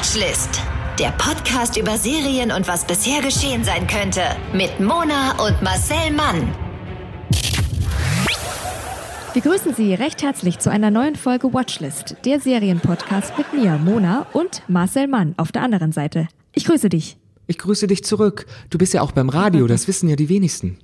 Watchlist. Der Podcast über Serien und was bisher geschehen sein könnte. Mit Mona und Marcel Mann. Wir grüßen Sie recht herzlich zu einer neuen Folge Watchlist, der Serienpodcast mit mir, Mona und Marcel Mann auf der anderen Seite. Ich grüße dich. Ich grüße dich zurück. Du bist ja auch beim Radio, das wissen ja die wenigsten.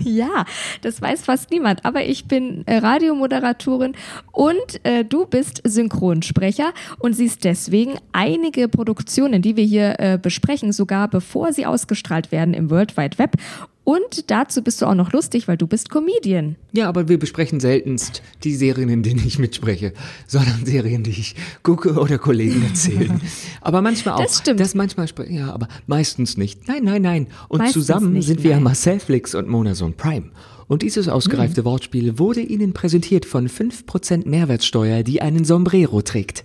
Ja, das weiß fast niemand, aber ich bin äh, Radiomoderatorin und äh, du bist Synchronsprecher und siehst deswegen einige Produktionen, die wir hier äh, besprechen, sogar bevor sie ausgestrahlt werden im World Wide Web. Und dazu bist du auch noch lustig, weil du bist Comedian. Ja, aber wir besprechen seltenst die Serien, in denen ich mitspreche, sondern Serien, die ich gucke oder Kollegen erzählen. Aber manchmal auch. Das stimmt. Das manchmal, ja, aber meistens nicht. Nein, nein, nein. Und Meistens zusammen nicht, sind wir nein. Marcel Flix und Monason Prime. Und dieses ausgereifte Mhm. Wortspiel wurde Ihnen präsentiert von 5% Mehrwertsteuer, die einen Sombrero trägt.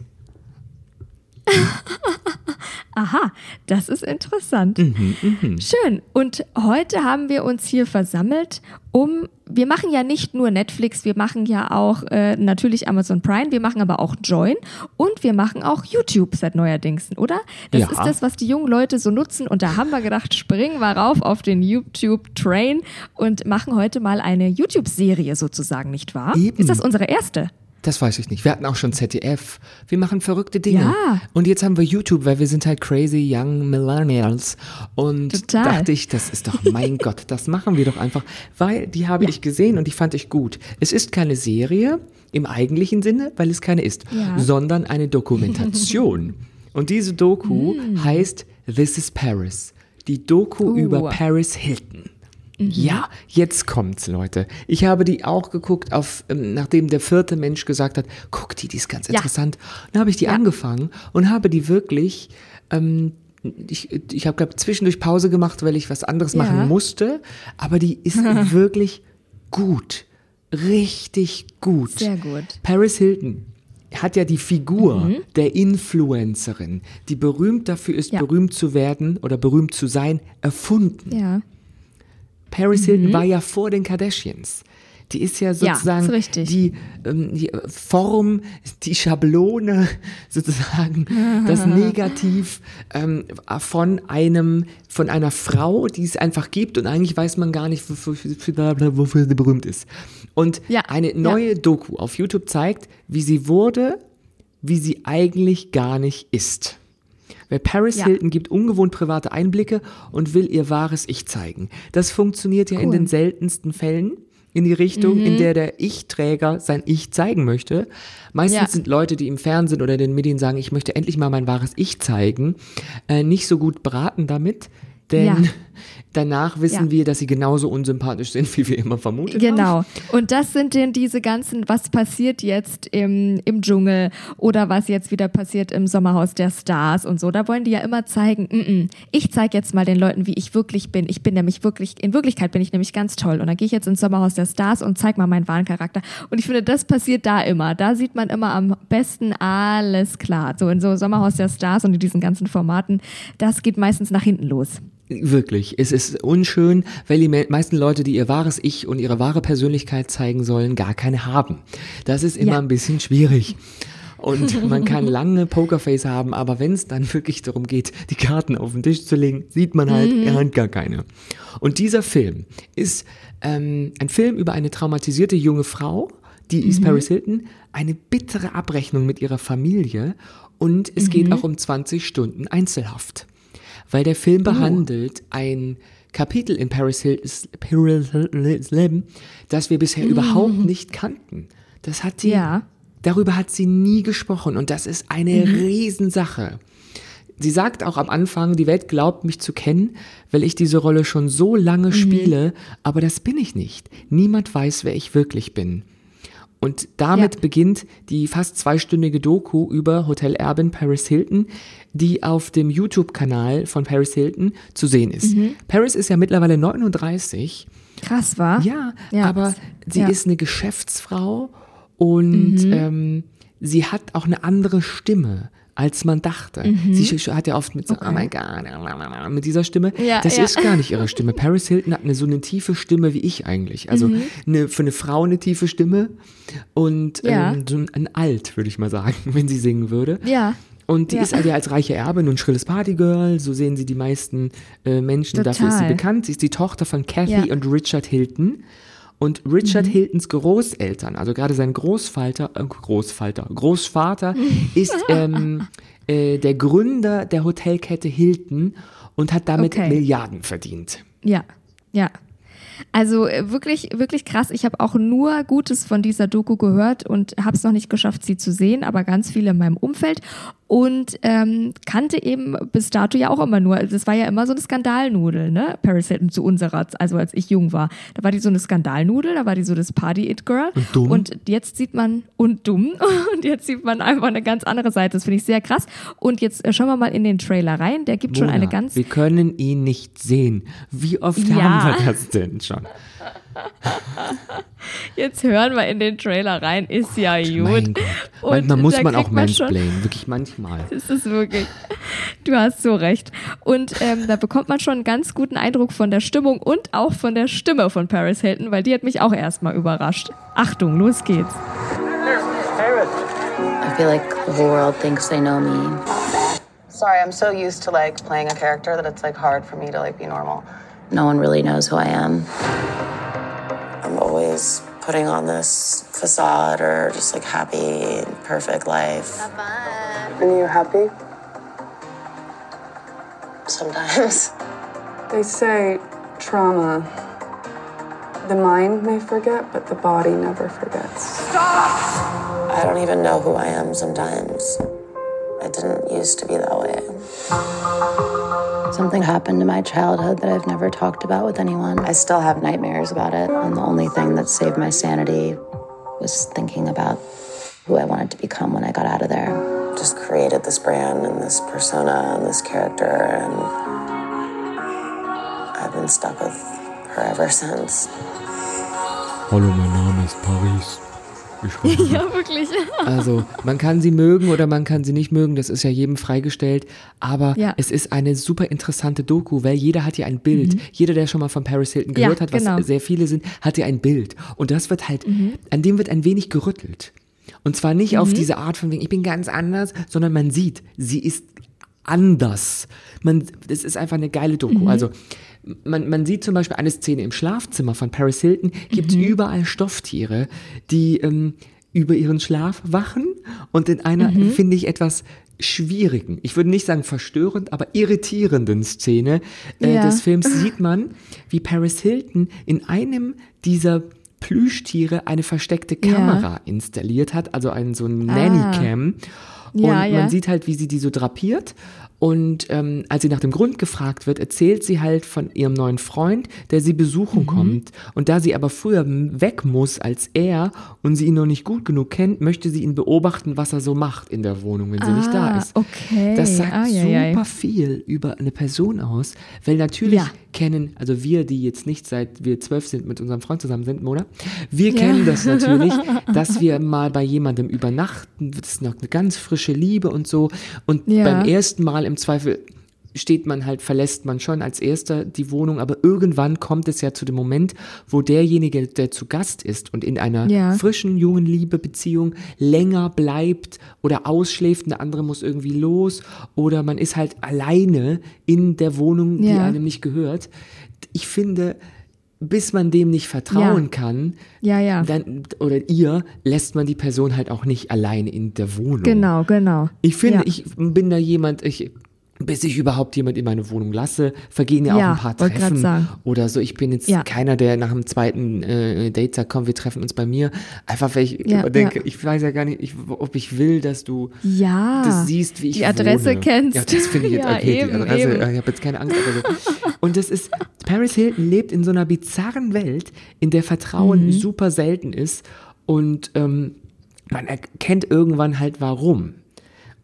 Aha, das ist interessant. Schön. Und heute haben wir uns hier versammelt, um, wir machen ja nicht nur Netflix, wir machen ja auch äh, natürlich Amazon Prime, wir machen aber auch Join und wir machen auch YouTube seit neuerdings, oder? Das Ja. ist das, was die jungen Leute so nutzen und da haben wir gedacht, springen wir rauf auf den YouTube-Train und machen heute mal eine YouTube-Serie sozusagen, nicht wahr? Eben. Ist das unsere erste? Das weiß ich nicht. Wir hatten auch schon ZDF. Wir machen verrückte Dinge. Ja. Und jetzt haben wir YouTube, weil wir sind halt crazy young Millennials. Und Total. dachte ich, das ist doch, mein Gott, das machen wir doch einfach, weil die habe ich gesehen und die fand ich gut. Es ist keine Serie im eigentlichen Sinne, weil es keine ist, Ja. sondern eine Dokumentation. und diese Doku Mm. heißt This is Paris. Die Doku Uh. über Paris Hilton. Ja, jetzt kommt's, Leute. Ich habe die auch geguckt, auf, ähm, nachdem der vierte Mensch gesagt hat, guck die, die ist ganz Ja. interessant. Dann habe ich die angefangen und habe die wirklich, ähm, ich, ich habe glaub, zwischendurch Pause gemacht, weil ich was anderes Ja. machen musste, aber die ist wirklich gut. Richtig gut. Sehr gut. Paris Hilton hat ja die Figur der Influencerin, die berühmt dafür ist, Ja. berühmt zu werden oder berühmt zu sein, erfunden. Ja. Paris Hilton war ja vor den Kardashians. Die ist ja Mhm. Ja, sozusagen ist die, ähm, die äh, Form, die Schablone, sozusagen das Negativ ähm, von einem, von einer Frau, die es einfach gibt und eigentlich weiß man gar nicht, wofür, sie berühmt ist. Und Ja, eine ja. neue Doku auf YouTube zeigt, wie sie wurde, wie sie eigentlich gar nicht ist. Weil Paris Ja. Hilton gibt ungewohnt private Einblicke und will ihr wahres Ich zeigen. Das funktioniert ja in Cool. den seltensten Fällen in die Richtung, in der der Ich-Träger sein Ich zeigen möchte. Meistens Ja. sind Leute, die im Fernsehen oder in den Medien sagen, ich möchte endlich mal mein wahres Ich zeigen, äh, nicht so gut beraten damit, denn Ja. Danach wissen Ja. wir, dass sie genauso unsympathisch sind, wie wir immer vermutet haben. Genau. Und das sind denn diese ganzen, was passiert jetzt im, im Dschungel oder was jetzt wieder passiert im Sommerhaus der Stars und so. Da wollen die ja immer zeigen, mm -mm, ich zeige jetzt mal den Leuten, wie ich wirklich bin. Ich bin nämlich wirklich, in Wirklichkeit bin ich nämlich ganz toll. Und dann gehe ich jetzt ins Sommerhaus der Stars und zeige mal meinen wahren Charakter. Und ich finde, das passiert da immer. Da sieht man immer am besten alles klar. So in so Sommerhaus der Stars und in diesen ganzen Formaten, das geht meistens nach hinten los. Wirklich, es ist unschön, weil die me- meisten Leute, die ihr wahres Ich und ihre wahre Persönlichkeit zeigen sollen, gar keine haben. Das ist immer Ja. ein bisschen schwierig. Und man kann lange Pokerface haben, aber wenn es dann wirklich darum geht, die Karten auf den Tisch zu legen, sieht man halt, er hat gar keine. Und dieser Film ist ähm, ein Film über eine traumatisierte junge Frau, die ist Paris Hilton, eine bittere Abrechnung mit ihrer Familie und es geht auch um 20 Stunden Einzelhaft weil der Film behandelt ein Kapitel in Paris Hiltons, Paris Hiltons Leben, das wir bisher überhaupt nicht kannten. Das hat sie, Ja. darüber hat sie nie gesprochen und das ist eine Riesensache. Sie sagt auch am Anfang, die Welt glaubt mich zu kennen, weil ich diese Rolle schon so lange spiele, aber das bin ich nicht. Niemand weiß, wer ich wirklich bin. Und damit Ja. beginnt die fast zweistündige Doku über Hotelerbin Paris Hilton, die auf dem YouTube-Kanal von Paris Hilton zu sehen ist. Mhm. Paris ist ja mittlerweile 39. Krass, war? Ja, Ja. aber sie Ja. Mhm. ist eine Geschäftsfrau und ähm, sie hat auch eine andere Stimme als man dachte. Sie sch- hat ja oft mit so, oh mein Gott, mit dieser Stimme. Ja, das ja. ist gar nicht ihre Stimme. Paris Hilton hat eine so eine tiefe Stimme wie ich eigentlich. Also Mhm. eine, für eine Frau eine tiefe Stimme und Ja. ähm, so ein, Alt, würde ich mal sagen, wenn sie singen würde. Ja. Und die Ja. ist halt ja als reiche Erbin und schrilles Partygirl, so sehen sie die meisten äh, Menschen, dafür ist sie Total. bekannt. Sie ist die Tochter von Kathy Ja. Mhm. und Richard Hilton. Und Richard Hiltons Großeltern, also gerade sein Großvater, äh, Großvater, Großvater ist ähm, äh, der Gründer der Hotelkette Hilton und hat damit Okay. Milliarden verdient. Ja, ja. Also äh, wirklich, wirklich krass. Ich habe auch nur Gutes von dieser Doku gehört und habe es noch nicht geschafft, sie zu sehen, aber ganz viele in meinem Umfeld und ähm, kannte eben bis dato ja auch immer nur, das war ja immer so eine Skandalnudel, ne? Paris Hilton zu unserer, also als ich jung war. Da war die so eine Skandalnudel, da war die so das Party-It-Girl. Und dumm. Und jetzt sieht man, und dumm, und jetzt sieht man einfach eine ganz andere Seite. Das finde ich sehr krass. Und jetzt äh, schauen wir mal in den Trailer rein. Der gibt schon Mona, eine ganz wir können ihn nicht sehen. Wie oft Ja. haben wir das denn schon? Jetzt hören wir in den Trailer rein, ist ja gut. Mein Gott. Und Manchmal muss man auch man mansplainen, wirklich manchmal. Das ist wirklich. Du hast so recht. Und ähm, da bekommt man schon einen ganz guten Eindruck von der Stimmung und auch von der Stimme von Paris Hilton, weil die hat mich auch erstmal überrascht. Achtung, los geht's. I feel like the whole world thinks they know me. Sorry, I'm so used to like playing a character that it's like hard for me to like be normal. No one really knows who I am. I'm always putting on this facade or just like happy, perfect life. And you happy? Sometimes. They say trauma. The mind may forget, but the body never forgets. Stop! I don't even know who I am sometimes. I didn't used to be that way. Something happened to my childhood that I've never talked about with anyone. I still have nightmares about it, and the only thing that saved my sanity was thinking about who I wanted to become when I got out of there. Just created this brand and this persona and this character, and I've been stuck with her ever since. Hallo, mein Name ist Paris. Ja, wirklich. Also, man kann sie mögen oder man kann sie nicht mögen, das ist ja jedem freigestellt. Aber Ja. es ist eine super interessante Doku, weil jeder hat ja ein Bild. Jeder, der schon mal von Paris Hilton Mhm. Ja, gehört hat, was genau. sehr viele sind, hat ja ein Bild. Und das wird halt, Mhm. an dem wird ein wenig gerüttelt. Und zwar nicht auf diese Art von wegen, ich bin ganz anders, sondern man sieht, sie ist anders. Man, das ist einfach eine geile Doku. Also, man, man sieht zum Beispiel eine Szene im Schlafzimmer von Paris Hilton, gibt überall Stofftiere, die ähm, über ihren Schlaf wachen und in einer, finde ich, etwas schwierigen, ich würde nicht sagen verstörend, aber irritierenden Szene äh, Ja. des Films sieht man, wie Paris Hilton in einem dieser Plüschtiere eine versteckte Ja. Kamera installiert hat, also einen so ein Nannycam. Und Ja, man ja. sieht halt, wie sie die so drapiert. Und ähm, als sie nach dem Grund gefragt wird, erzählt sie halt von ihrem neuen Freund, der sie Mhm. besuchen kommt. Und da sie aber früher weg muss als er und sie ihn noch nicht gut genug kennt, möchte sie ihn beobachten, was er so macht in der Wohnung, wenn sie nicht da Ah, ist. okay. Das sagt Ah, ja, ja. super viel über eine Person aus, weil natürlich Ja. kennen, also wir, die jetzt nicht seit wir zwölf sind mit unserem Freund zusammen sind, Mona, wir kennen das natürlich, dass wir mal bei jemandem übernachten, das ist noch eine ganz frische Liebe und so und beim ersten Mal im Zweifel steht man halt, verlässt man schon als erster die Wohnung, aber irgendwann kommt es ja zu dem Moment, wo derjenige, der zu Gast ist und in einer Ja. frischen, jungen Liebebeziehung länger bleibt oder ausschläft, und der andere muss irgendwie los oder man ist halt alleine in der Wohnung, die Ja. einem nicht gehört. Ich finde, bis man dem nicht vertrauen Ja. kann, Ja, ja. dann, oder ihr, lässt man die Person halt auch nicht alleine in der Wohnung. Genau, genau. Ich finde, ich bin da jemand, ich, bis ich überhaupt jemand in meine Wohnung lasse, vergehen ja, Ja, auch ein paar Treffen oder so. Ich bin jetzt Ja. keiner, der nach dem zweiten äh, Date sagt, komm, wir treffen uns bei mir. Einfach, weil ich Ja, denke, ich weiß ja gar nicht, ich, ob ich will, dass du Ja. das siehst, wie ich Die Adresse wohne. kennst. Ja, das finde ich jetzt okay. eben, die Adresse, eben. ich habe jetzt keine Angst. Aber so. Und das ist, Paris Hilton lebt in so einer bizarren Welt, in der Vertrauen Mhm. super selten ist und ähm, man erkennt irgendwann halt warum.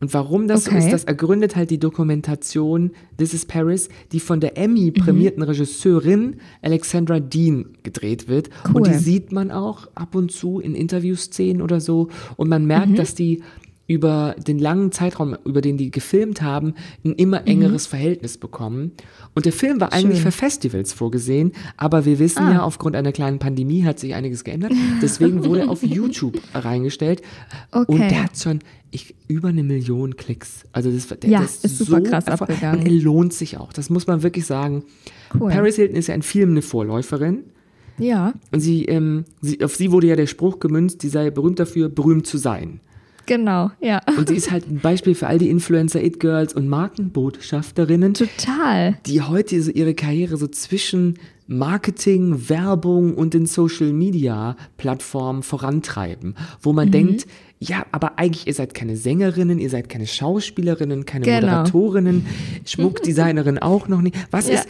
Und warum das so Okay. ist, das ergründet halt die Dokumentation This is Paris, die von der Emmy-prämierten Mhm. Regisseurin Alexandra Dean gedreht wird. Und Cool. die sieht man auch ab und zu in Interviewszenen oder so. Und man merkt, Mhm. dass die über den langen Zeitraum, über den die gefilmt haben, ein immer engeres Verhältnis bekommen. Und der Film war eigentlich Mhm. Schön. für Festivals vorgesehen, aber wir wissen Ah. ja, aufgrund einer kleinen Pandemie hat sich einiges geändert. Deswegen wurde er auf YouTube reingestellt. Und Okay. der hat schon ich, über eine Million Klicks. Also das, der, Ja, der ist super krass erfolg- abgegangen. Und er lohnt sich auch. Das muss man wirklich sagen. Cool. Paris Hilton ist ja in Film eine Vorläuferin. Ja, Und sie, ähm, sie, auf sie wurde ja der Spruch gemünzt, sie sei berühmt dafür, berühmt zu sein. Genau, ja. Und sie ist halt ein Beispiel für all die Influencer, It-Girls und Markenbotschafterinnen, Total. die heute so ihre Karriere so zwischen Marketing, Werbung und den Social Media Plattformen vorantreiben, wo Mhm. man denkt, ja, aber eigentlich ihr seid keine Sängerinnen, ihr seid keine Schauspielerinnen, keine Genau. Moderatorinnen, Schmuckdesignerin auch noch nicht. Was Ja. ist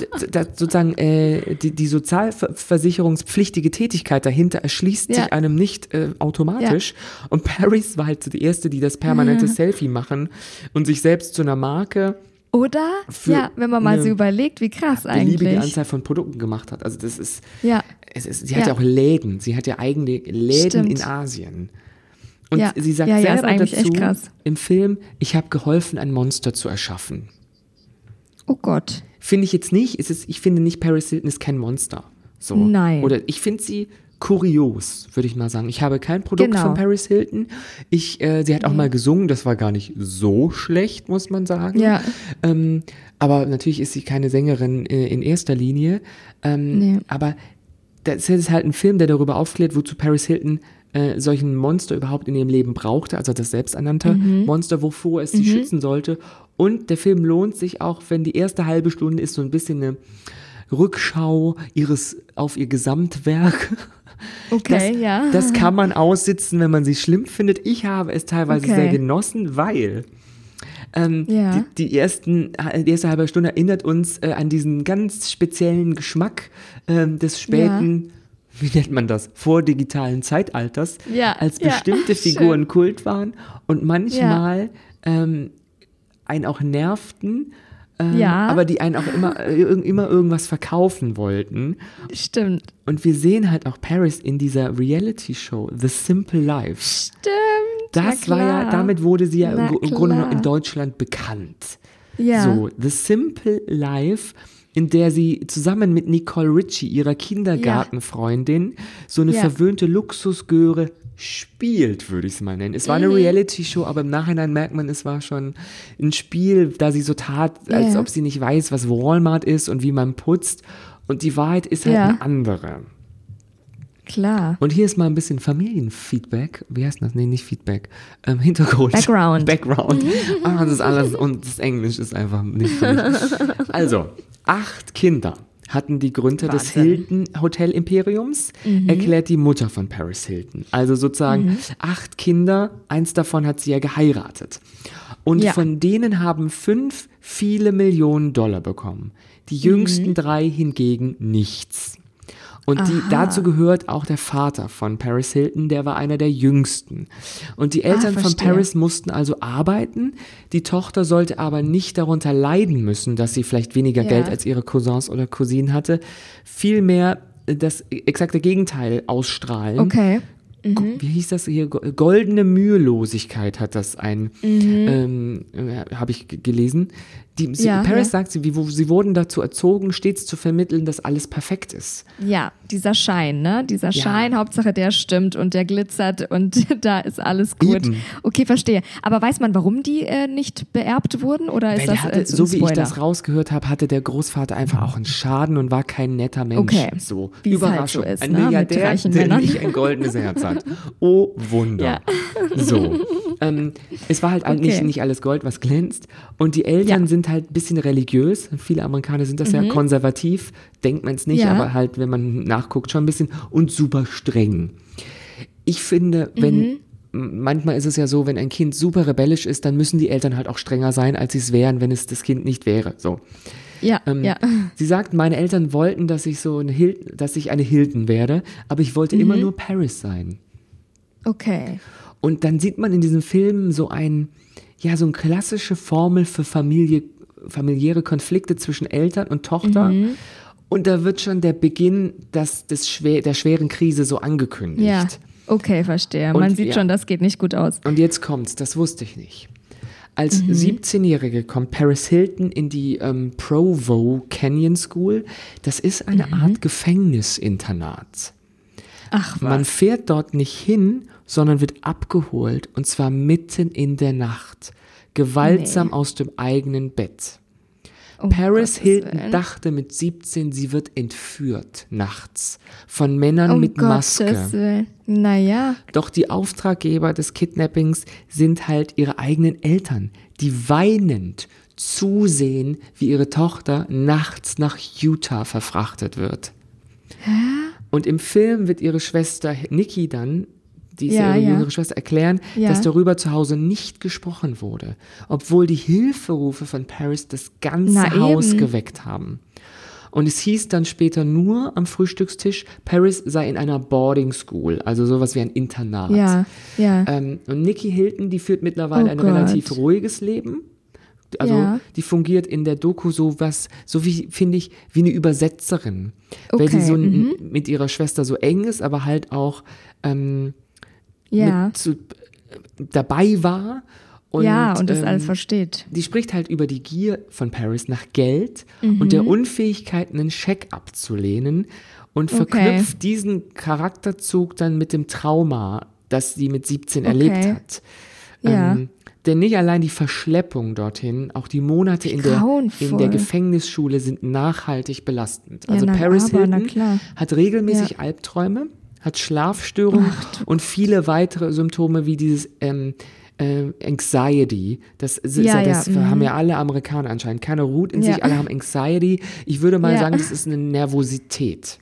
d- d- sozusagen äh, die, die sozialversicherungspflichtige Tätigkeit dahinter erschließt Ja. sich einem nicht äh, automatisch. Und Paris war halt so die erste, die das permanente Mhm. Selfie machen und sich selbst zu einer Marke Oder? Ja, wenn man mal so überlegt, wie krass beliebige eigentlich. Anzahl von Produkten gemacht hat. Also das ist, Ja. es ist sie hat ja. Ja. auch Läden, sie hat ja eigene Läden Stimmt. in Asien. Und Ja. sie sagt Ja, ja, ist selber eigentlich dazu im Film, ich habe geholfen, ein Monster zu erschaffen. Oh Gott. Finde ich jetzt nicht, ist es, ich finde nicht, Paris Hilton ist kein Monster. So. Nein. Oder ich finde sie kurios, würde ich mal sagen. Ich habe kein Produkt Genau. von Paris Hilton. Ich, äh, sie hat auch mal gesungen, das war gar nicht so schlecht, muss man sagen. Ja. Ähm, aber natürlich ist sie keine Sängerin äh, in erster Linie. Ähm, Nee. Aber das ist halt ein Film, der darüber aufklärt, wozu Paris Hilton äh, solchen Monster überhaupt in ihrem Leben brauchte, also das selbsternannte Mhm. Monster, wovor es sie schützen sollte. Und der Film lohnt sich auch, wenn die erste halbe Stunde ist so ein bisschen eine Rückschau ihres auf ihr Gesamtwerk. Okay, das, ja. Das kann man aussitzen, wenn man sie schlimm findet. Ich habe es teilweise Okay. sehr genossen, weil ähm, Ja. die, die, ersten, die erste halbe Stunde erinnert uns äh, an diesen ganz speziellen Geschmack ähm, des späten, wie nennt man das, vordigitalen Zeitalters, Ja, als ja, bestimmte schön. Figuren Kult waren und manchmal ähm, einen auch nervten, ähm, Ja. aber die einen auch immer, äh, immer irgendwas verkaufen wollten. Stimmt. Und wir sehen halt auch Paris in dieser Reality-Show, The Simple Life. Stimmt. Das war ja, damit wurde sie ja Na im, im Grunde genommen in. Deutschland bekannt. Ja. So, The Simple Life, in der sie zusammen mit Nicole Ritchie, ihrer Kindergartenfreundin, so eine Ja. verwöhnte Luxusgöre spielt, würde ich es mal nennen. Es war Mhm. eine Reality-Show, aber im Nachhinein merkt man, es war schon ein Spiel, da sie so tat, als Ja. ob sie nicht weiß, was Walmart ist und wie man putzt. Und die Wahrheit ist halt Ja. eine andere. Klar. Und hier ist mal ein bisschen Familienfeedback. Wie heißt das? Nee, nicht Feedback. Ähm, Hintergrund. Background. Background. Ah, das ist alles. Und das Englisch ist einfach nicht für mich. Also, acht Kinder hatten die Gründer des Wahnsinn. Hilton Hotel Imperiums, erklärt die Mutter von Paris Hilton. Also sozusagen acht Kinder, eins davon hat sie ja geheiratet. Und Ja. von denen haben fünf viele Millionen Dollar bekommen. Die jüngsten drei hingegen nichts. Und die, dazu gehört auch der Vater von Paris Hilton, der war einer der jüngsten. Und die Eltern von verstehe. Paris mussten also arbeiten. Die Tochter sollte aber nicht darunter leiden müssen, dass sie vielleicht weniger Ja. Geld als ihre Cousins oder Cousinen hatte. Vielmehr äh, das exakte Gegenteil ausstrahlen. Okay. Go- Wie hieß das hier? Go- Goldene Mühelosigkeit hat das ein, ähm, äh, habe ich gelesen. Die, sie, Ja, Paris ja. sagt, sie, wie, wo- sie wurden dazu erzogen, stets zu vermitteln, dass alles perfekt ist. Ja, dieser Schein, ne? Dieser Schein, Hauptsache der stimmt und der glitzert und da ist alles gut. Eben. Okay, verstehe. Aber weiß man, warum die äh, nicht beerbt wurden? Oder ist Weil das hatte, äh, so wie ich das rausgehört habe, hatte der Großvater einfach auch einen Schaden und war kein netter Mensch. Okay. So, Wie es halt Überraschung. so ist, ein ne? Milliardär, der nicht ein goldenes Herz hat. Oh, Wunder. Ja. So. Ähm, es war halt nicht, Okay. nicht alles Gold, was glänzt. Und die Eltern Ja. Mhm. sind halt ein bisschen religiös. Viele Amerikaner sind das ja konservativ. Denkt man es nicht, Ja. aber halt, wenn man nachguckt, schon ein bisschen. Und super streng. Ich finde, wenn Mhm. manchmal ist es ja so, wenn ein Kind super rebellisch ist, dann müssen die Eltern halt auch strenger sein, als sie es wären, wenn es das Kind nicht wäre. So. Ja, Ähm, ja. Sie sagt, meine Eltern wollten, dass ich so eine Hilton, dass ich eine Hilton werde, aber ich wollte Mhm. immer nur Paris sein. Okay. Und dann sieht man in diesem Film so ein, ja, so eine klassische Formel für Familie, familiäre Konflikte zwischen Eltern und Tochter. Mhm. Und da wird schon der Beginn des, des schwer, der schweren Krise so angekündigt. Ja. Okay, verstehe. Man Und sieht ja. schon, das geht nicht gut aus. Und jetzt kommt's, das wusste ich nicht. Als 17-Jährige kommt Paris Hilton in die ähm, Provo Canyon School. Das ist eine Art Gefängnisinternat. Ach, was? Man fährt dort nicht hin, sondern wird abgeholt und zwar mitten in der Nacht. Gewaltsam Nee. aus dem eigenen Bett. Um Paris Gottes Hilton Willen. dachte mit 17, sie wird entführt nachts von Männern um mit Gottes Maske. Willen. Naja, Doch die Auftraggeber des Kidnappings sind halt ihre eigenen Eltern, die weinend zusehen, wie ihre Tochter nachts nach Utah verfrachtet wird. Und im Film wird ihre Schwester Nikki dann, die ist Ja, ihre ja. jüngere Schwester, erklären, Ja. dass darüber zu Hause nicht gesprochen wurde, obwohl die Hilferufe von Paris das ganze Na Haus eben. geweckt haben. Und es hieß dann später nur am Frühstückstisch, Paris sei in einer Boarding School, also sowas wie ein Internat. ja, ja. Ähm, und Nikki Hilton, die führt mittlerweile Oh ein Gott. relativ ruhiges Leben. Also Ja. die fungiert in der Doku so was, so wie, finde ich, wie eine Übersetzerin. Weil sie Okay, so mhm. mit ihrer Schwester so eng ist, aber halt auch ähm, ja. zu, dabei war. Und, ja, und das ähm, alles versteht. die spricht halt über die Gier von Paris nach Geld und Mhm. der Unfähigkeit, einen Scheck abzulehnen und Okay. verknüpft diesen Charakterzug dann mit dem Trauma, das sie mit 17 erlebt Okay. hat. Ja. Ähm, denn nicht allein die Verschleppung dorthin, auch die Monate in der, in der Gefängnisschule sind nachhaltig belastend. Ja, Also na, Paris aber, Hilton hat regelmäßig Albträume, hat Schlafstörungen und viele weitere Symptome wie dieses ähm, äh, Anxiety. Das, ist Ja, das ja, mhm. haben ja alle Amerikaner anscheinend. Keiner ruht in Ja. sich, alle haben Anxiety. Ich würde mal sagen, das ist eine Nervosität.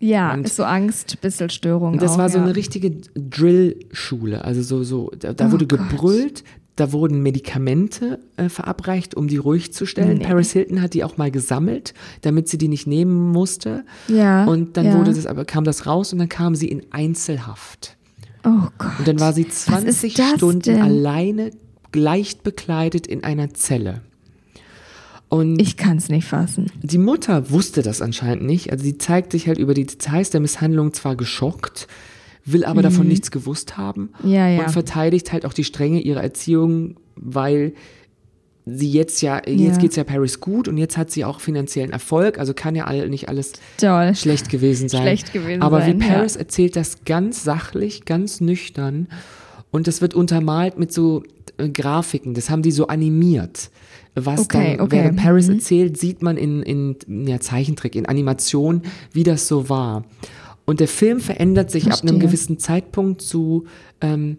Ja, und- ist so Angst, bisschen Störung. Und das auch, war so eine richtige Drill-Schule. Also so, so, da, da Oh wurde Gott. gebrüllt, da wurden Medikamente äh, verabreicht, um die ruhig zu stellen. Nee. Paris Hilton hat die auch mal gesammelt, damit sie die nicht nehmen musste. Ja, Und dann ja. wurde das, aber kam das raus und dann kam sie in Einzelhaft. Oh Gott. Und dann war sie Was 20 ist das Stunden denn? alleine, leicht bekleidet in einer Zelle. Und Ich kann es nicht fassen. die Mutter wusste das anscheinend nicht. Also sie zeigt sich halt über die Details der Misshandlung zwar geschockt, will aber davon nichts gewusst haben Mhm. Ja, ja. und verteidigt halt auch die Strenge ihrer Erziehung, weil sie jetzt ja, Ja. jetzt geht's ja Paris gut und jetzt hat sie auch finanziellen Erfolg, also kann ja all, nicht alles Toll. schlecht gewesen sein. Schlecht gewesen Aber sein, wie Paris ja. erzählt das ganz sachlich, ganz nüchtern und das wird untermalt mit so äh, Grafiken, das haben die so animiert. Was Okay, dann, okay, während Paris mhm. erzählt, sieht man in, in ja, Zeichentrick, in Animation, wie das so war. Und der Film verändert sich ab einem Verstehe. gewissen Zeitpunkt zu, ähm,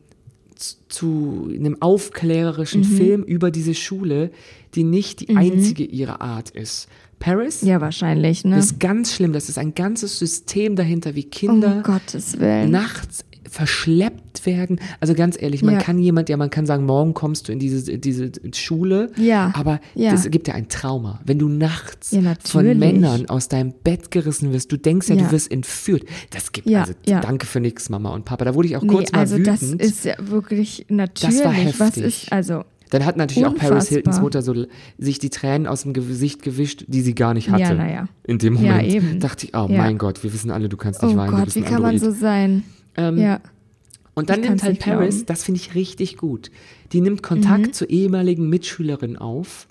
zu, einem aufklärerischen Mhm. Film über diese Schule, die nicht die einzige ihrer Art ist. Paris Ja, wahrscheinlich, ne? ist ganz schlimm. Das ist ein ganzes System dahinter, wie Kinder um nachts verschleppt werden. Also ganz ehrlich, man Ja. kann jemand, ja, man kann sagen, morgen kommst du in diese, diese Schule. Ja, Aber ja. das gibt ja ein Trauma. Wenn du nachts Ja, von. Männern aus deinem Bett gerissen wirst, du denkst ja, Ja. du wirst entführt. Das gibt, Ja, also ja. danke für nix, Mama und Papa. Da wurde ich auch nee, kurz mal also wütend. das ist ja wirklich natürlich. Was heftig. ist, also, Dann hat natürlich auch Paris Unfassbar. Hiltons Mutter so sich die Tränen aus dem Gesicht gewischt, die sie gar nicht hatte. Ja, na ja. In dem Ja, Moment eben. dachte ich, oh Ja. mein Gott, wir wissen alle, du kannst nicht oh weinen, Gott, wie kann man so sein? Ähm, ja. Und dann Ich nimmt halt Paris, glauben. das finde ich richtig gut, die nimmt Kontakt Mhm. zu ehemaligen Mitschülerinnen auf,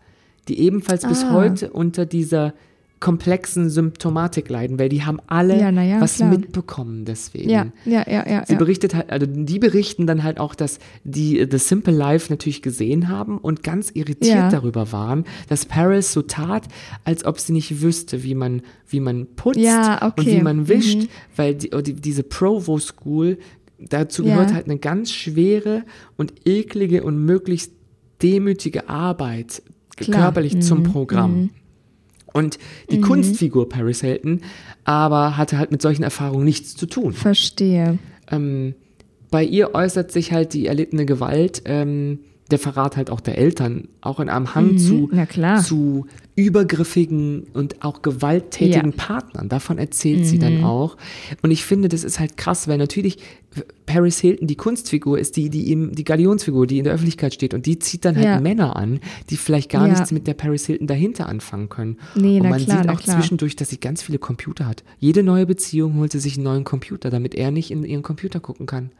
die ebenfalls bis Ah. heute unter dieser komplexen Symptomatik leiden, weil die haben alle Ja, ja, was klar. mitbekommen deswegen. Ja, ja, ja, ja. Sie berichtet halt, also die berichten dann halt auch, dass die äh, The Simple Life natürlich gesehen haben und ganz irritiert Ja. darüber waren, dass Paris so tat, als ob sie nicht wüsste, wie man, wie man putzt Ja, und okay. wie man wischt, Mhm. weil die, die, diese Provo School, dazu gehört halt eine ganz schwere und eklige und möglichst demütige Arbeit Klar. körperlich zum Mhm, Programm. Und die Kunstfigur Paris Hilton aber hatte halt mit solchen Erfahrungen nichts zu tun. Verstehe. Ähm, bei ihr äußert sich halt die erlittene Gewalt ähm, der Verrat halt auch der Eltern, auch in einem Hang zu, Mhm. klar. zu übergriffigen und auch gewalttätigen Ja. Partnern. Davon erzählt sie dann auch. Und ich finde, das ist halt krass, weil natürlich Paris Hilton die Kunstfigur ist, die, die ihm, die Galionsfigur, die in der Öffentlichkeit steht und die zieht dann halt Ja. Männer an, die vielleicht gar Ja. nichts mit der Paris Hilton dahinter anfangen können. Nee, und man klar, sieht auch zwischendurch, dass sie ganz viele Computer hat. Jede neue Beziehung holt sie sich einen neuen Computer, damit er nicht in ihren Computer gucken kann.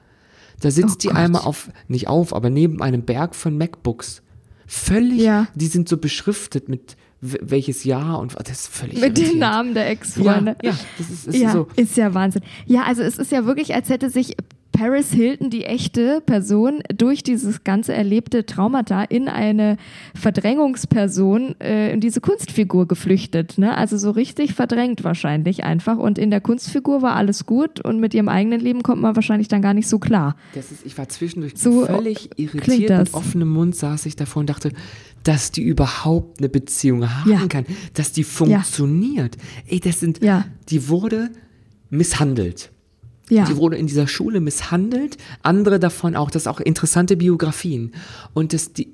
Da sitzt Oh die einmal auf, nicht auf, aber neben einem Berg von MacBooks. Völlig, Ja. die sind so beschriftet mit welches Jahr und das ist völlig Mit den irritierend. Namen der Ex-Freunde. Ja, ja, das ist, ist ja, so. ist ja Wahnsinn. Ja, also es ist ja wirklich, als hätte sich Paris Hilton, die echte Person, durch dieses ganze erlebte Traumata in eine Verdrängungsperson, äh, in diese Kunstfigur geflüchtet. Ne? Also so richtig verdrängt wahrscheinlich einfach. Und in der Kunstfigur war alles gut und mit ihrem eigenen Leben kommt man wahrscheinlich dann gar nicht so klar. Das ist, ich war zwischendurch So völlig irritiert mit offenem Mund saß ich davor und dachte, dass die überhaupt eine Beziehung haben Ja. kann, dass die funktioniert. Ey, das sind, Ja. die wurde misshandelt. Ja. Die wurde in dieser Schule misshandelt, andere davon auch, das sind auch interessante Biografien. Und das, die,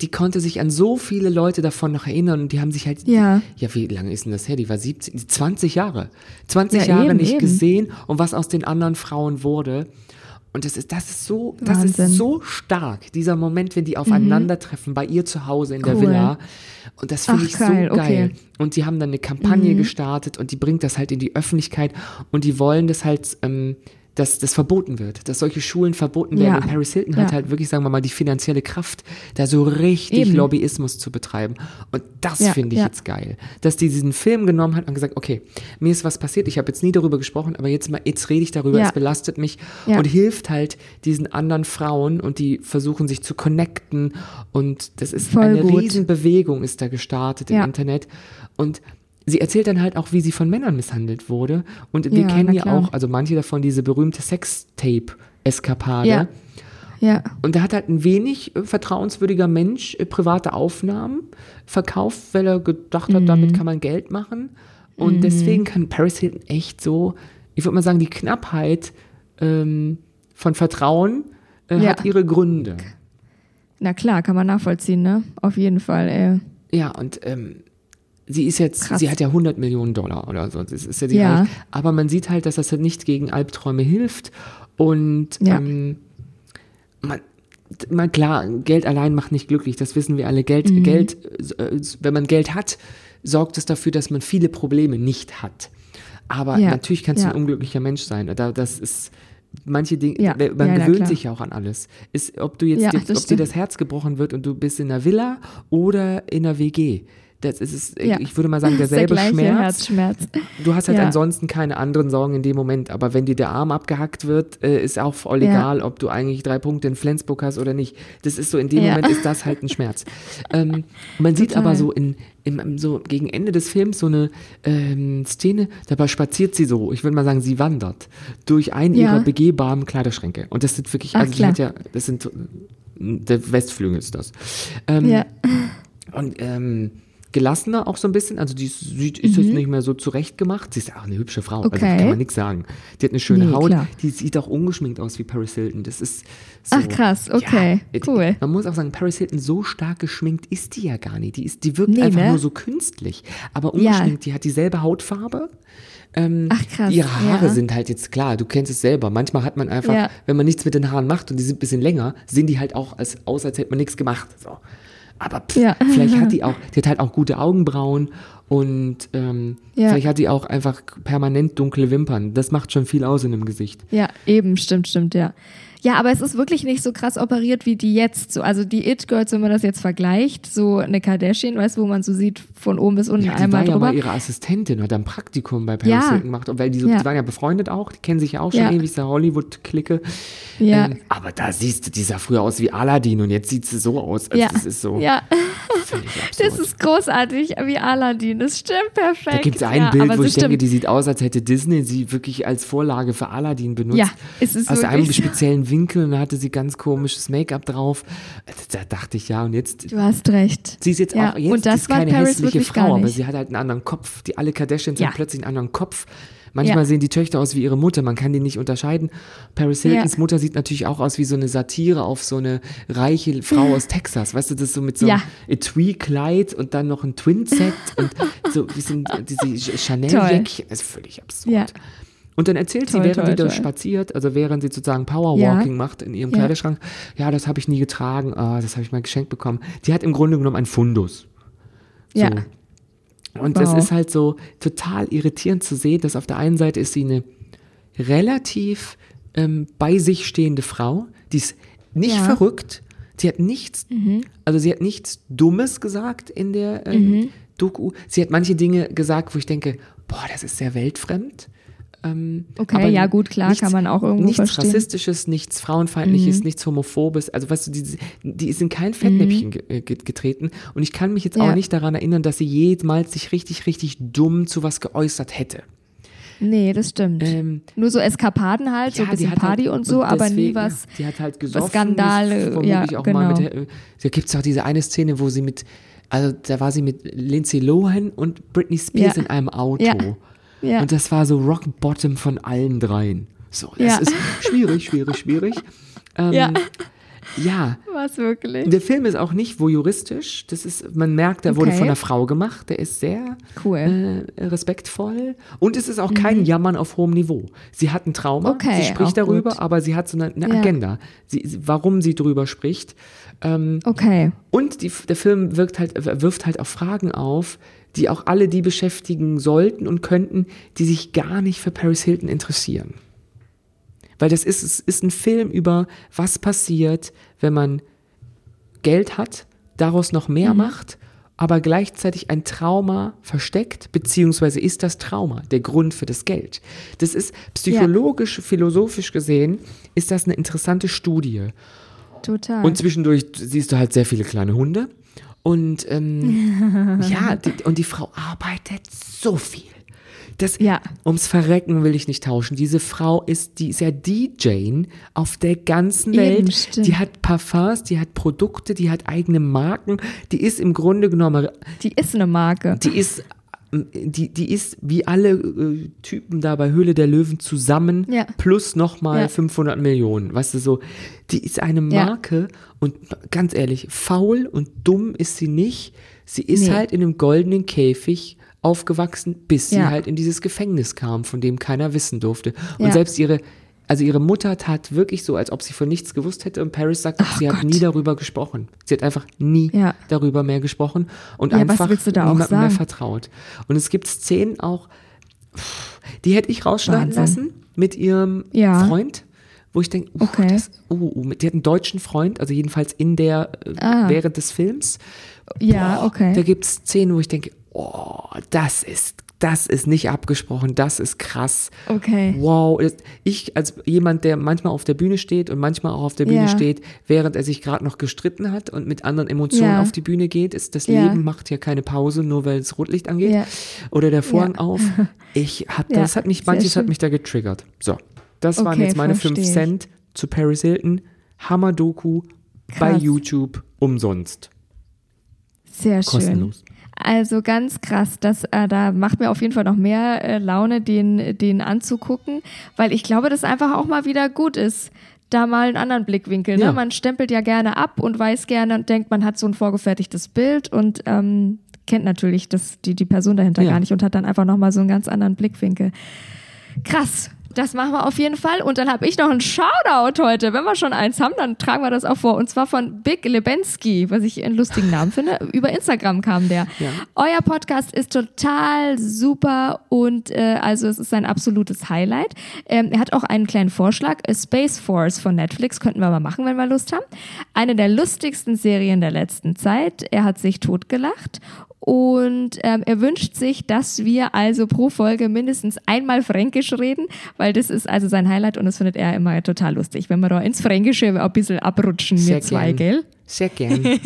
die konnte sich an so viele Leute davon noch erinnern und die haben sich halt, Ja. ja, wie lange ist denn das her? Die war 17, 20 Jahre. 20 Ja, Jahre eben, nicht eben. gesehen und was aus den anderen Frauen wurde. Und das ist, das ist so, das ist Wahnsinn. so stark, dieser Moment, wenn die aufeinandertreffen bei ihr zu Hause in der Cool. Villa. Und das finde ich geil, so geil. okay. Und die haben dann eine Kampagne gestartet und die bringt das halt in die Öffentlichkeit und die wollen das halt, ähm, dass das verboten wird, dass solche Schulen verboten werden. Ja. Und Paris Hilton hat Ja. halt wirklich, sagen wir mal, die finanzielle Kraft, da so richtig Eben. Lobbyismus zu betreiben. Und das Ja, finde ich jetzt geil. Dass die diesen Film genommen hat und gesagt, okay, mir ist was passiert, ich habe jetzt nie darüber gesprochen, aber jetzt mal, jetzt rede ich darüber, es belastet mich und hilft halt diesen anderen Frauen und die versuchen sich zu connecten und das ist Voll eine gut. Riesenbewegung ist da gestartet im. Internet und Sie erzählt dann halt auch, wie sie von Männern misshandelt wurde. Und wir Ja, kennen ja auch, also manche davon, diese berühmte Sextape-Eskapade. Ja. Ja. Und da hat halt ein wenig äh, vertrauenswürdiger Mensch äh, private Aufnahmen verkauft, weil er gedacht hat, Mhm. damit kann man Geld machen. Und deswegen kann Paris Hilton echt so, ich würde mal sagen, die Knappheit ähm, von Vertrauen äh, Ja. hat ihre Gründe. Na klar, kann man nachvollziehen, ne? Auf jeden Fall, ey. Ja, und ähm, sie ist jetzt, Krass. sie hat ja 100 Millionen Dollar oder so. Das ist ja, die Ja. reich. Aber man sieht halt, dass das halt nicht gegen Albträume hilft. Und Ja. ähm, man, man, klar, Geld allein macht nicht glücklich, das wissen wir alle. Geld, Mhm. Geld, äh, wenn man Geld hat, sorgt es dafür, dass man viele Probleme nicht hat. Aber Ja, natürlich kannst du ja. ein unglücklicher Mensch sein. Da, das ist manche Dinge, Ja, man ja, gewöhnt klar. sich ja auch an alles. Ist, ob du jetzt, Ja, dir, das ob dir stimmt. das Herz gebrochen wird und du bist in einer Villa oder in einer WG. Das ist, es, Ja. ich würde mal sagen, der derselbe gleiche Schmerz. Herzschmerz. Du hast halt Ja. ansonsten keine anderen Sorgen in dem Moment. Aber wenn dir der Arm abgehackt wird, äh, ist auch voll Ja. egal, ob du eigentlich drei Punkte in Flensburg hast oder nicht. Das ist so, in dem Ja. Moment ist das halt ein Schmerz. ähm, man sieht Total. aber so in, in, so gegen Ende des Films so eine ähm, Szene, dabei spaziert sie so, ich würde mal sagen, sie wandert durch einen Ja. ihrer begehbaren Kleiderschränke. Und das sind wirklich, Ach, also klar. hat ja, das sind, der Westflügel ist das. Ähm, Ja. und ähm, gelassener auch so ein bisschen. Also die sieht, ist jetzt nicht mehr so zurechtgemacht. Sie ist auch eine hübsche Frau, also Mhm. Okay. kann man nichts sagen. Die hat eine schöne Nee, Haut. klar. Die sieht auch ungeschminkt aus wie Paris Hilton. Das ist so. Ach, krass, okay, Ja, cool. Man muss auch sagen, Paris Hilton so stark geschminkt ist die ja gar nicht. Die, ist, die wirkt Nee, einfach ne? nur so künstlich. Aber Ja. ungeschminkt, die hat dieselbe Hautfarbe. Ähm, Ach, krass, Ihre Haare ja. sind halt jetzt klar, du kennst es selber. Manchmal hat man einfach, Ja. wenn man nichts mit den Haaren macht und die sind ein bisschen länger, sehen die halt auch als, aus, als hätte man nichts gemacht. So. Aber pff, Ja. vielleicht hat die auch, die hat halt auch gute Augenbrauen und ähm, Ja. vielleicht hat die auch einfach permanent dunkle Wimpern. Das macht schon viel aus in dem Gesicht. Ja, eben, stimmt, stimmt, ja. Ja, aber es ist wirklich nicht so krass operiert wie die jetzt. So, also die It-Girls, wenn man das jetzt vergleicht, so eine Kardashian, weißt du, wo man so sieht, von oben bis unten Ja, die einmal war ja drüber. mal ihre Assistentin, hat ein Praktikum bei Paris Ja. Hilton gemacht, weil die, so, Ja. die waren ja befreundet auch, die kennen sich ja auch schon Ja. ewig, der Hollywood-Clique. Ja. Ähm, aber da siehst du, die sah früher aus wie Aladdin und jetzt sieht sie so aus. Also ja. Das ist so ja. das ist großartig, wie Aladdin. Das stimmt perfekt. da gibt es ein ja, Bild, wo ich denke, stimmt. die sieht aus, als hätte Disney sie wirklich als Vorlage für Aladdin benutzt. Ja, es ist Aus einem speziellen Winkel und da hatte sie ganz komisches Make-up drauf. Da dachte ich, ja, und jetzt Du hast recht. Sie ist jetzt Ja, auch jetzt und das ist keine Paris hässliche Frau, aber sie hat halt einen anderen Kopf. Die alle Kardashians Ja. haben plötzlich einen anderen Kopf. Manchmal Ja. sehen die Töchter aus wie ihre Mutter, man kann die nicht unterscheiden. Paris Hiltons Ja. Mutter sieht natürlich auch aus wie so eine Satire auf so eine reiche Frau aus Texas. Weißt du, das so mit so einem Ja. Etui-Kleid und dann noch ein Twin-Set und so ein bisschen diese Chanel-Jäckchen. Das ist völlig absurd. Ja. Und dann erzählt sie, Toll, während toll, sie da toll. spaziert, also während sie sozusagen Powerwalking macht in ihrem Ja. Kleiderschrank, ja, das habe ich nie getragen, ah, das habe ich mal geschenkt bekommen. Die hat im Grunde genommen ein Fundus. So. Ja. Und es Wow. ist halt so total irritierend zu sehen, dass auf der einen Seite ist sie eine relativ ähm, bei sich stehende Frau, die ist nicht Ja. verrückt, sie hat nichts, also sie hat nichts Dummes gesagt in der ähm, Doku. Sie hat manche Dinge gesagt, wo ich denke, boah, das ist sehr weltfremd. Ähm, Okay, ja, gut, klar, kann man auch irgendwo Nichts verstehen. Mhm. Rassistisches, nichts Frauenfeindliches, nichts Homophobes. Also, weißt du, die, die ist in kein Fettnäpfchen ge- äh, get- getreten. Und ich kann mich jetzt Mhm. Ja. auch nicht daran erinnern, dass sie jemals sich richtig, richtig dumm zu was geäußert hätte. Nee, das stimmt. Ähm, Nur so Eskapaden halt, so ein Ja, bisschen hat Party halt, und so, aber nie deswegen, was. Ja, die hat halt gesoffen. Skandale, vermutlich ja, auch mal genau. mit der, da gibt es auch diese eine Szene, wo sie mit, also da war sie mit Lindsay Lohan und Britney Spears Ja. in einem Auto. Ja. Ja. Und das war so Rock Bottom von allen dreien. So, das Ja. ist schwierig, schwierig, schwierig. Ähm, Ja. Ja, Was wirklich? der Film ist auch nicht voyeuristisch. Das ist, man merkt, der wurde Okay. von einer Frau gemacht. Der ist sehr Cool. äh, respektvoll. Und es ist auch kein Jammern auf hohem Niveau. Sie hat ein Trauma. Mhm. Okay, sie spricht darüber, gut. aber sie hat so eine, eine Ja. Agenda. Sie, warum sie darüber spricht. Ähm, Okay. und die, der Film wirkt halt, wirft halt auch Fragen auf, die auch alle die beschäftigen sollten und könnten, die sich gar nicht für Paris Hilton interessieren. Weil das ist, es ist ein Film über, was passiert, wenn man Geld hat, daraus noch mehr macht, aber gleichzeitig ein Trauma versteckt, beziehungsweise ist das Trauma der Grund für das Geld. Das ist psychologisch, philosophisch gesehen, ist das eine interessante Studie. Total. Und zwischendurch siehst du halt sehr viele kleine Hunde. Und ähm, ja, die, und die Frau arbeitet so viel. Das, Ja. Ums Verrecken will ich nicht tauschen. Diese Frau ist, die ist ja DJ auf der ganzen Welt. Eben, stimmt. die hat Parfums, die hat Produkte, die hat eigene Marken. Die ist im Grunde genommen die ist eine Marke. die ist, ähm, die, die ist wie alle äh, Typen da bei Höhle der Löwen zusammen Ja. plus nochmal Ja. 500 Millionen. Weißt du, so, die ist eine Ja. Marke und ganz ehrlich, faul und dumm ist sie nicht. Sie ist Nee. halt in einem goldenen Käfig aufgewachsen, bis sie Ja. halt in dieses Gefängnis kam, von dem keiner wissen durfte. Und Ja. selbst ihre, also ihre Mutter tat wirklich so, als ob sie von nichts gewusst hätte. Und Paris sagt, auch, sie hat Gott. nie darüber gesprochen. Sie hat einfach nie Ja. darüber mehr gesprochen und einfach niemandem mehr vertraut. Und es gibt Szenen auch, die hätte ich rausschneiden Wahnsinn. lassen mit ihrem. Freund, wo ich denke, uh, Okay. das, uh, mit- die hat einen deutschen Freund, also jedenfalls in der, äh, Ah. während des Films. Ja, Boah, okay. Da gibt es Szenen, wo ich denke, oh, das ist, das ist nicht abgesprochen, das ist krass. Okay. Wow, ich als jemand, der manchmal auf der Bühne steht und manchmal auch auf der Bühne Ja. steht, während er sich gerade noch gestritten hat und mit anderen Emotionen Ja. auf die Bühne geht, ist das Ja. Leben macht ja keine Pause, nur weil es Rotlicht angeht oder der Vorhang auf. Ich hab, das hat mich, manches hat mich da getriggert. So, das waren Okay, jetzt meine versteh 5 ich. Cent zu Paris Hilton. Hammer-Doku bei Krass. YouTube umsonst. Sehr schön. Kostenlos. Also ganz krass, das äh, da macht mir auf jeden Fall noch mehr äh, Laune, den, den anzugucken, weil ich glaube, dass einfach auch mal wieder gut ist, da mal einen anderen Blickwinkel. Ne? Ja. Man stempelt ja gerne ab und weiß gerne und denkt, man hat so ein vorgefertigtes Bild und ähm, kennt natürlich das, die, die Person dahinter Ja. gar nicht und hat dann einfach nochmal so einen ganz anderen Blickwinkel. Krass. Das machen wir auf jeden Fall. Und dann habe ich noch einen Shoutout heute. Wenn wir schon eins haben, dann tragen wir das auch vor. Und zwar von Big Lebensky, was ich einen lustigen Namen finde. Über Instagram kam der. Ja. Euer Podcast ist total super und äh, also es ist ein absolutes Highlight. Ähm, er hat auch einen kleinen Vorschlag. A Space Force von Netflix könnten wir mal machen, wenn wir Lust haben. Eine der lustigsten Serien der letzten Zeit. Er hat sich totgelacht und ähm, er wünscht sich, dass wir also pro Folge mindestens einmal Fränkisch reden, weil das ist also sein Highlight und das findet er immer total lustig, wenn wir da ins Fränkische ein bisschen abrutschen, wir zwei, gell? Sehr gern.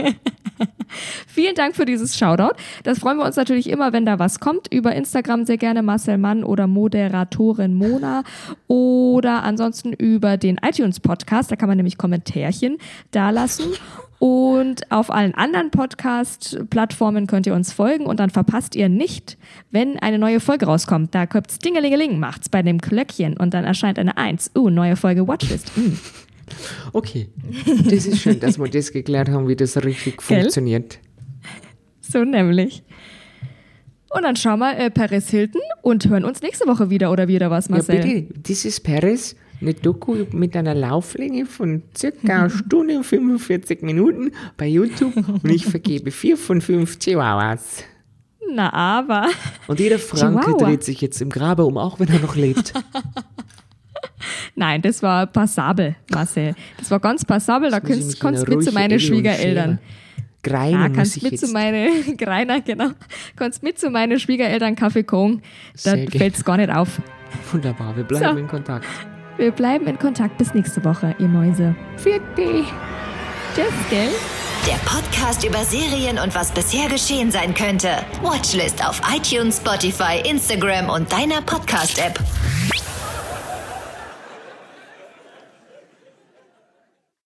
Vielen Dank für dieses Shoutout. Das freuen wir uns natürlich immer, wenn da was kommt. Über Instagram sehr gerne Marcel Mann oder Moderatorin Mona oder ansonsten über den iTunes Podcast. Da kann man nämlich Kommentärchen dalassen. Und auf allen anderen Podcast-Plattformen könnt ihr uns folgen und dann verpasst ihr nicht, wenn eine neue Folge rauskommt. Da kommt's Dingelingeling, macht's bei dem Glöckchen und dann erscheint eine Eins. Uh, neue Folge Watchlist. Mm. Okay, das ist schön, dass wir das geklärt haben, wie das richtig Gell? funktioniert. So nämlich. Und dann schauen wir äh, Paris Hilton und hören uns nächste Woche wieder oder wieder was, Ja, Marcel. bitte, das ist Paris, eine Doku mit einer Lauflänge von circa einer Stunde und 45 Minuten bei YouTube und ich vergebe vier von fünf Chihuahuas. Na aber. Und jeder Franke Chihuahua. dreht sich jetzt im Grabe um, auch wenn er noch lebt. Nein, das war passabel, Marcel. Das war ganz passabel. Da kannst in mit zu meinen Schwiegereltern. Ja, muss kannst mit zu meine Greiner, genau. Kannst mit zu meinen Schwiegereltern Kaffee kochen. Da gerne. fällt's gar nicht auf. Wunderbar, wir bleiben So. in Kontakt. Wir bleiben in Kontakt bis nächste Woche, ihr Mäuse. Vierte. Tschüss, gell? Der Podcast über Serien und was bisher geschehen sein könnte. Watchlist auf iTunes, Spotify, Instagram und deiner Podcast-App.